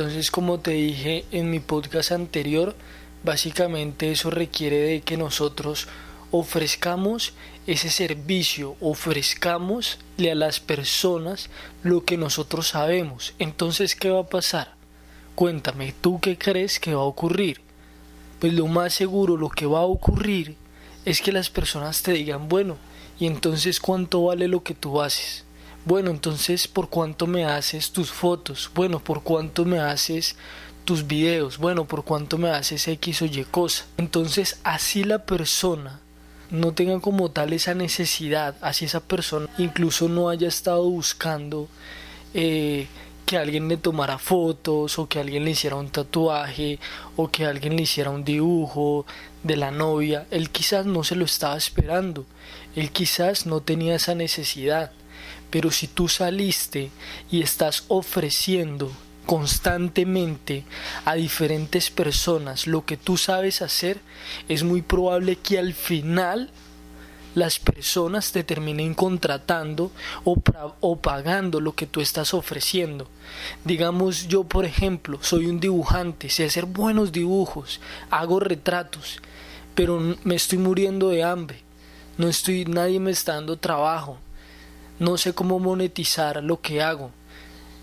Entonces, como te dije en mi podcast anterior, básicamente eso requiere de que nosotros ofrezcamos ese servicio, ofrezcamosle a las personas lo que nosotros sabemos. Entonces, ¿qué va a pasar? Cuéntame, ¿tú qué crees que va a ocurrir? Pues lo más seguro, lo que va a ocurrir es que las personas te digan, bueno, ¿y entonces cuánto vale lo que tú haces? Bueno, entonces, ¿por cuánto me haces tus fotos? Bueno, ¿por cuánto me haces tus videos? Bueno, ¿por cuánto me haces X o Y cosa? Entonces, así la persona no tenga como tal esa necesidad, así esa persona incluso no haya estado buscando eh, que alguien le tomara fotos o que alguien le hiciera un tatuaje o que alguien le hiciera un dibujo de la novia, él quizás no se lo estaba esperando, él quizás no tenía esa necesidad, pero si tú saliste y estás ofreciendo constantemente a diferentes personas lo que tú sabes hacer, es muy probable que al final las personas te terminen contratando o, pagando lo que tú estás ofreciendo. Digamos, yo por ejemplo, soy un dibujante, sé hacer buenos dibujos, hago retratos, pero me estoy muriendo de hambre, no estoy, nadie me está dando trabajo, no sé cómo monetizar lo que hago.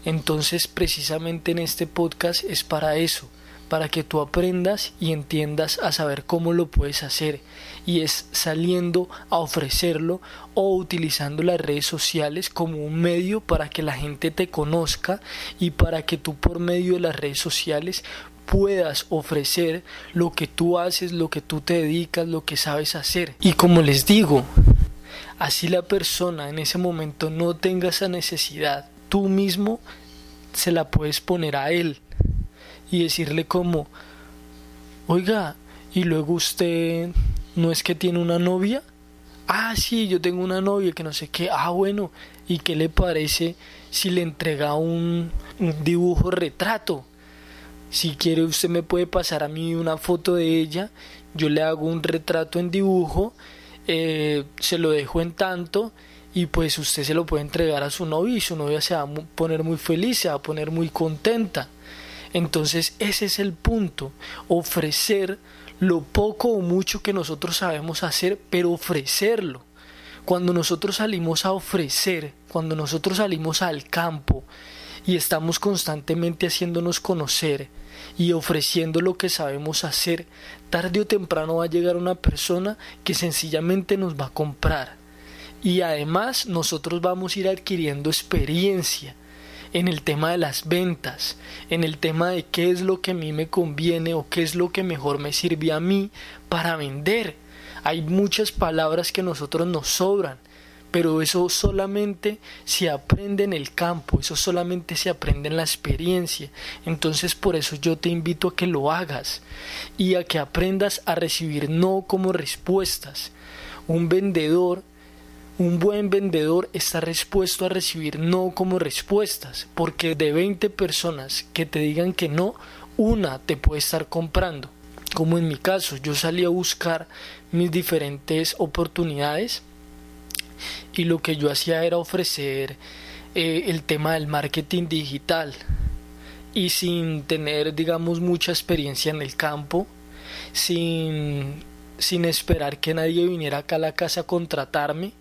Entonces precisamente en este podcast es para eso, para que tú aprendas y entiendas a saber cómo lo puedes hacer y es saliendo a ofrecerlo o utilizando las redes sociales como un medio para que la gente te conozca y para que tú por medio de las redes sociales puedas ofrecer lo que tú haces, lo que tú te dedicas, lo que sabes hacer. Y como les digo, así la persona en ese momento no tenga esa necesidad tú mismo se la puedes poner a él y decirle como, oiga, y luego usted no es que tiene una novia. Ah, sí, yo tengo una novia que no sé qué. Ah, bueno, ¿y qué le parece si le entrega un, un dibujo retrato? Si quiere usted me puede pasar a mí una foto de ella, yo le hago un retrato en dibujo, eh, se lo dejo en tanto y pues usted se lo puede entregar a su novia y su novia se va a poner muy feliz, se va a poner muy contenta. Entonces ese es el punto, ofrecer lo poco o mucho que nosotros sabemos hacer, pero ofrecerlo. Cuando nosotros salimos a ofrecer, cuando nosotros salimos al campo y estamos constantemente haciéndonos conocer y ofreciendo lo que sabemos hacer, tarde o temprano va a llegar una persona que sencillamente nos va a comprar y además nosotros vamos a ir adquiriendo experiencia en el tema de las ventas, en el tema de qué es lo que a mí me conviene o qué es lo que mejor me sirve a mí para vender. Hay muchas palabras que nosotros nos sobran, pero eso solamente se aprende en el campo, eso solamente se aprende en la experiencia. Entonces por eso yo te invito a que lo hagas y a que aprendas a recibir no como respuestas. Un vendedor un buen vendedor está dispuesto a recibir no como respuestas, porque de 20 personas que te digan que no, una te puede estar comprando. Como en mi caso, yo salí a buscar mis diferentes oportunidades y lo que yo hacía era ofrecer eh, el tema del marketing digital. Y sin tener digamos mucha experiencia en el campo, sin, sin esperar que nadie viniera acá a la casa a contratarme,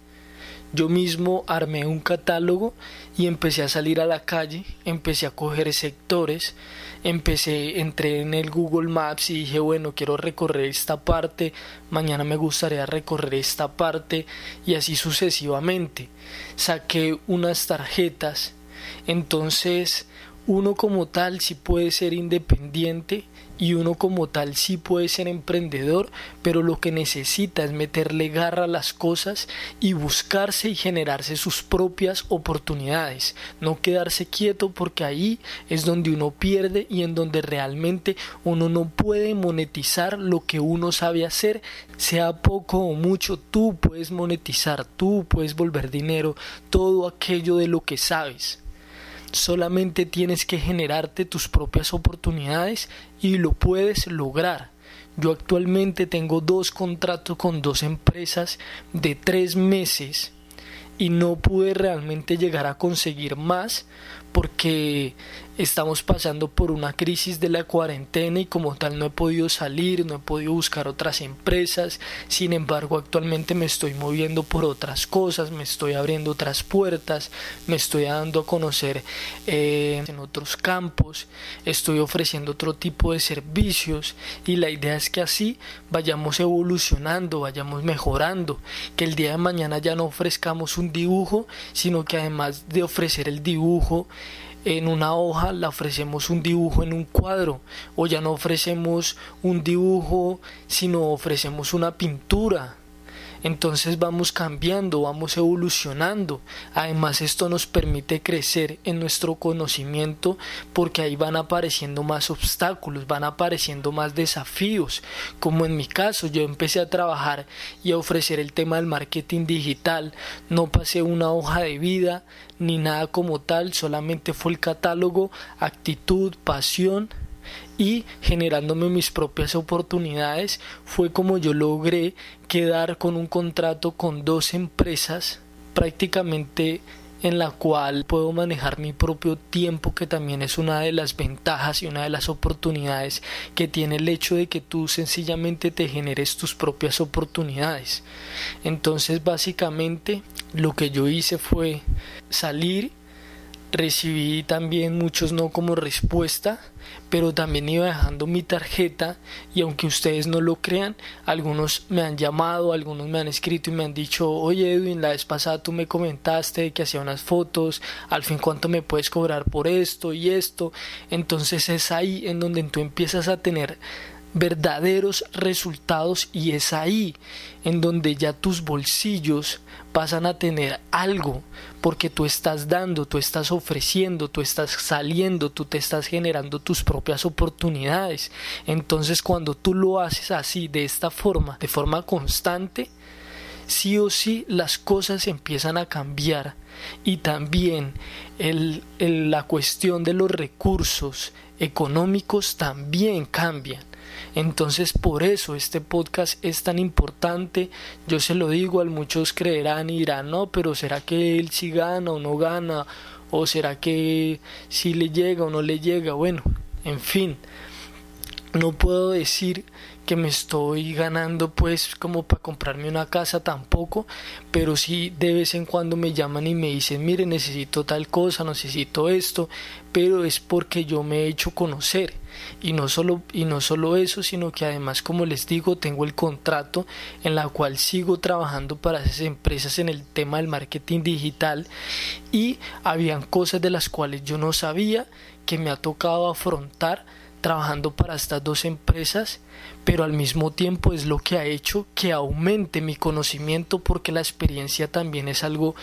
yo mismo armé un catálogo y empecé a salir a la calle, empecé a coger sectores, empecé, entré en el Google Maps y dije, bueno, quiero recorrer esta parte, mañana me gustaría recorrer esta parte y así sucesivamente. Saqué unas tarjetas, entonces uno como tal sí puede ser independiente y uno como tal sí puede ser emprendedor, pero lo que necesita es meterle garra a las cosas y buscarse y generarse sus propias oportunidades, no quedarse quieto porque ahí es donde uno pierde y en donde realmente uno no puede monetizar lo que uno sabe hacer, sea poco o mucho, tú puedes monetizar, tú puedes volver dinero, todo aquello de lo que sabes. Solamente tienes que generarte tus propias oportunidades y lo puedes lograr. Yo actualmente tengo dos contratos con dos empresas de tres meses y no pude realmente llegar a conseguir más porque estamos pasando por una crisis de la cuarentena y como tal no he podido salir, no he podido buscar otras empresas, sin embargo actualmente me estoy moviendo por otras cosas, me estoy abriendo otras puertas, me estoy dando a conocer eh, en otros campos, estoy ofreciendo otro tipo de servicios y la idea es que así vayamos evolucionando, vayamos mejorando, que el día de mañana ya no ofrezcamos un dibujo, sino que además de ofrecer el dibujo, en una hoja la ofrecemos un dibujo en un cuadro o ya no ofrecemos un dibujo sino ofrecemos una pintura entonces vamos cambiando, vamos evolucionando. Además esto nos permite crecer en nuestro conocimiento porque ahí van apareciendo más obstáculos, van apareciendo más desafíos. Como en mi caso, yo empecé a trabajar y a ofrecer el tema del marketing digital. No pasé una hoja de vida ni nada como tal, solamente fue el catálogo, actitud, pasión y generándome mis propias oportunidades fue como yo logré quedar con un contrato con dos empresas prácticamente en la cual puedo manejar mi propio tiempo, que también es una de las ventajas y una de las oportunidades que tiene el hecho de que tú sencillamente te generes tus propias oportunidades. Entonces, básicamente, lo que yo hice fue salir recibí también muchos no como respuesta, pero también iba dejando mi tarjeta y aunque ustedes no lo crean, algunos me han llamado, algunos me han escrito y me han dicho, oye Edwin, la vez pasada tú me comentaste que hacía unas fotos, al fin cuánto me puedes cobrar por esto y esto, entonces es ahí en donde tú empiezas a tener verdaderos resultados y es ahí en donde ya tus bolsillos pasan a tener algo porque tú estás dando, tú estás ofreciendo, tú estás saliendo, tú te estás generando tus propias oportunidades. Entonces cuando tú lo haces así, de esta forma, de forma constante, sí o sí las cosas empiezan a cambiar y también la cuestión de los recursos económicos también cambian. Entonces por eso este podcast es tan importante. Yo se lo digo, a muchos creerán y dirán, no, pero ¿será que él sí gana o no gana? ¿O será que sí le llega o no le llega? Bueno, en fin, no puedo decir que me estoy ganando pues como para comprarme una casa tampoco, pero sí de vez en cuando me llaman y me dicen, mire, necesito tal cosa, necesito esto, pero es porque yo me he hecho conocer. Y no solo y no solo eso, sino que además como les digo, tengo el contrato en la cual sigo trabajando para esas empresas en el tema del marketing digital y habían cosas de las cuales yo no sabía que me ha tocado afrontar trabajando para estas dos empresas pero al mismo tiempo es lo que ha hecho que aumente mi conocimiento porque la experiencia también es algo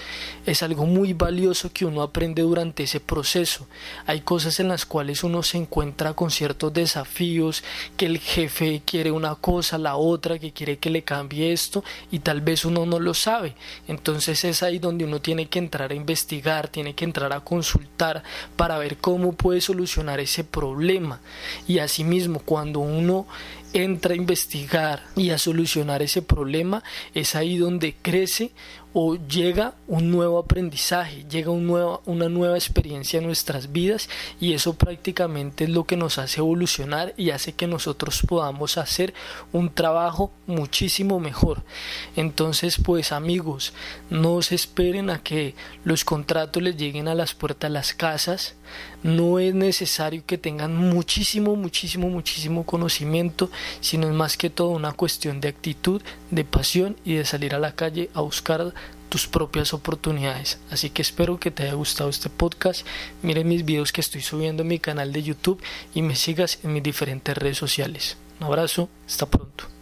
es algo muy valioso que uno aprende durante ese proceso. Hay cosas en las cuales uno se encuentra con ciertos desafíos, que el jefe quiere una cosa, la otra, que quiere que le cambie esto y tal vez uno no lo sabe. Entonces es ahí donde uno tiene que entrar a investigar, tiene que entrar a consultar para ver cómo puede solucionar ese problema. Y asimismo, cuando uno entra a investigar y a solucionar ese problema, es ahí donde crece o llega un nuevo aprendizaje, llega un una nueva experiencia en nuestras vidas y eso prácticamente es lo que nos hace evolucionar y hace que nosotros podamos hacer un trabajo muchísimo mejor. Entonces, pues amigos, no se esperen a que los contratos les lleguen a las puertas de las casas, no es necesario que tengan muchísimo, muchísimo, muchísimo conocimiento, sino es más que todo una cuestión de actitud, de pasión y de salir a la calle a buscar tus propias oportunidades. Así que espero que te haya gustado este podcast. Miren mis videos que estoy subiendo en mi canal de YouTube y me sigas en mis diferentes redes sociales. Un abrazo, hasta pronto.